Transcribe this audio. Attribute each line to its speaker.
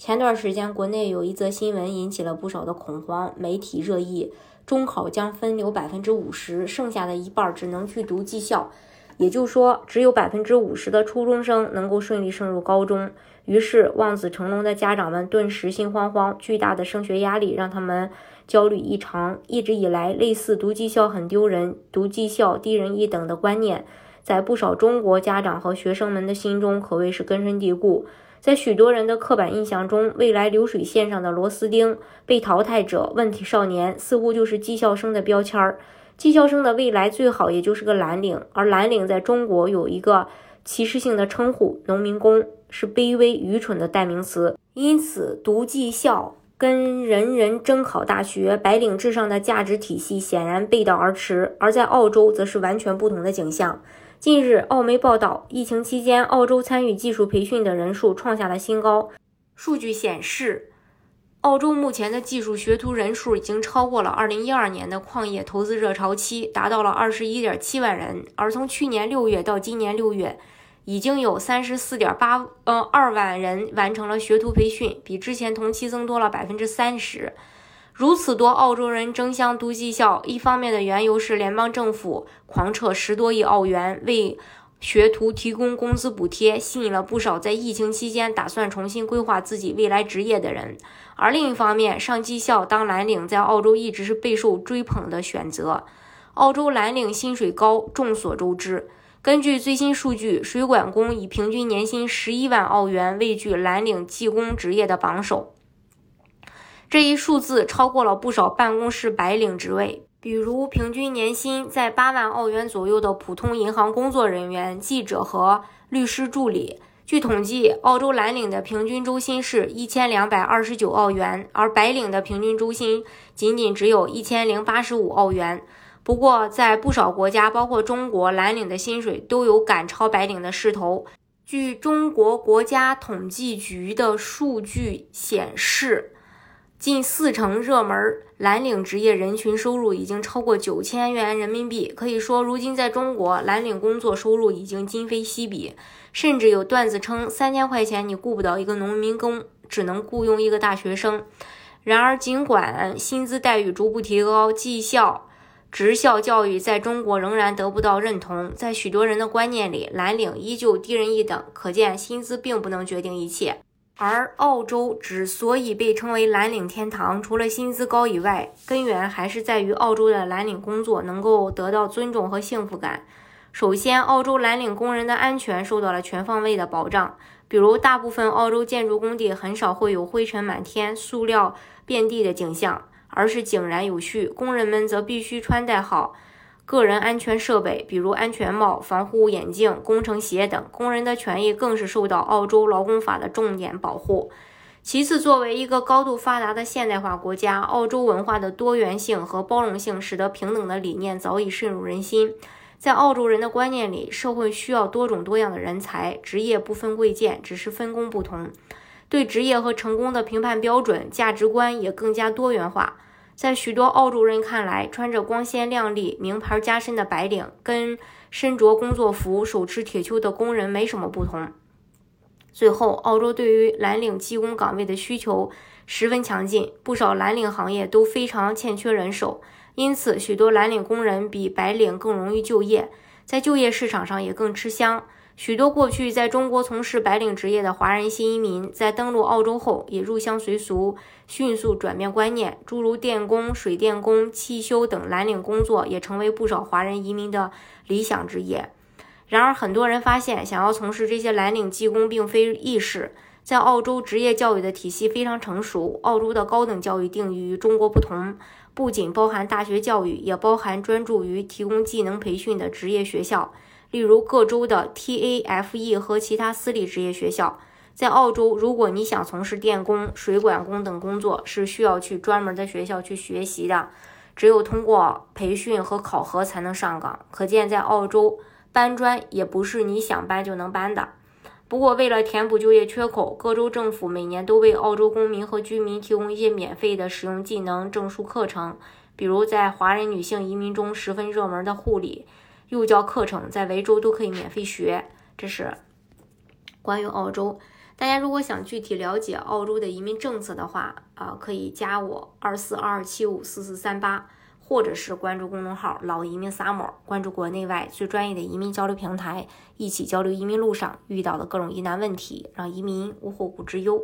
Speaker 1: 前段时间，国内有一则新闻引起了不少的恐慌，媒体热议。中考将分流百分之五十，剩下的一半只能去读技校，也就是说，只有百分之五十的初中生能够顺利升入高中。于是，望子成龙的家长们顿时心慌慌，巨大的升学压力让他们焦虑异常。一直以来，类似读技校很丢人、读技校低人一等的观念，在不少中国家长和学生们的心中可谓是根深蒂固。在许多人的刻板印象中，未来流水线上的螺丝钉、被淘汰者、问题少年，似乎就是技校生的标签儿。技校生的未来最好也就是个蓝领，而蓝领在中国有一个歧视性的称呼——农民工，是卑微愚蠢的代名词。因此，读技校跟人人争考大学、白领至上的价值体系显然背道而驰。而在澳洲，则是完全不同的景象。近日，澳媒报道，疫情期间，澳洲参与技术培训的人数创下了新高。数据显示，澳洲目前的技术学徒人数已经超过了2012年的矿业投资热潮期，达到了21.7万人。而从去年6月到今年6月，已经有34.8呃2万人完成了学徒培训，比之前同期增多了百分之三十。如此多澳洲人争相读技校，一方面的缘由是联邦政府狂撤十多亿澳元为学徒提供工资补贴，吸引了不少在疫情期间打算重新规划自己未来职业的人；而另一方面，上技校当蓝领在澳洲一直是备受追捧的选择。澳洲蓝领薪水高，众所周知。根据最新数据，水管工以平均年薪十一万澳元位居蓝领技工职业的榜首。这一数字超过了不少办公室白领职位，比如平均年薪在八万澳元左右的普通银行工作人员、记者和律师助理。据统计，澳洲蓝领的平均周薪是一千两百二十九澳元，而白领的平均周薪仅仅只有一千零八十五澳元。不过，在不少国家，包括中国，蓝领的薪水都有赶超白领的势头。据中国国家统计局的数据显示。近四成热门蓝领职业人群收入已经超过九千元人民币，可以说，如今在中国，蓝领工作收入已经今非昔比。甚至有段子称，三千块钱你雇不到一个农民工，只能雇佣一个大学生。然而，尽管薪资待遇逐步提高，技校、职校教育在中国仍然得不到认同。在许多人的观念里，蓝领依旧低人一等。可见，薪资并不能决定一切。而澳洲之所以被称为蓝领天堂，除了薪资高以外，根源还是在于澳洲的蓝领工作能够得到尊重和幸福感。首先，澳洲蓝领工人的安全受到了全方位的保障，比如大部分澳洲建筑工地很少会有灰尘满天、塑料遍地的景象，而是井然有序。工人们则必须穿戴好。个人安全设备，比如安全帽、防护眼镜、工程鞋等，工人的权益更是受到澳洲劳工法的重点保护。其次，作为一个高度发达的现代化国家，澳洲文化的多元性和包容性，使得平等的理念早已渗入人心。在澳洲人的观念里，社会需要多种多样的人才，职业不分贵贱，只是分工不同。对职业和成功的评判标准、价值观也更加多元化。在许多澳洲人看来，穿着光鲜亮丽、名牌加身的白领，跟身着工作服、手持铁锹的工人没什么不同。最后，澳洲对于蓝领技工岗位的需求十分强劲，不少蓝领行业都非常欠缺人手，因此许多蓝领工人比白领更容易就业，在就业市场上也更吃香。许多过去在中国从事白领职业的华人新移民，在登陆澳洲后也入乡随俗，迅速转变观念。诸如电工、水电工、汽修等蓝领工作，也成为不少华人移民的理想职业。然而，很多人发现，想要从事这些蓝领技工并非易事。在澳洲，职业教育的体系非常成熟。澳洲的高等教育定义与中国不同，不仅包含大学教育，也包含专注于提供技能培训的职业学校。例如各州的 TAFE 和其他私立职业学校，在澳洲，如果你想从事电工、水管工等工作，是需要去专门的学校去学习的。只有通过培训和考核才能上岗。可见，在澳洲搬砖也不是你想搬就能搬的。不过，为了填补就业缺口，各州政府每年都为澳洲公民和居民提供一些免费的使用技能证书课程，比如在华人女性移民中十分热门的护理、幼教课程，在维州都可以免费学。这是关于澳洲。大家如果想具体了解澳洲的移民政策的话，啊，可以加我二四二二七五四四三八，或者是关注公众号“老移民 summer”，关注国内外最专业的移民交流平台，一起交流移民路上遇到的各种疑难问题，让移民无后顾之忧。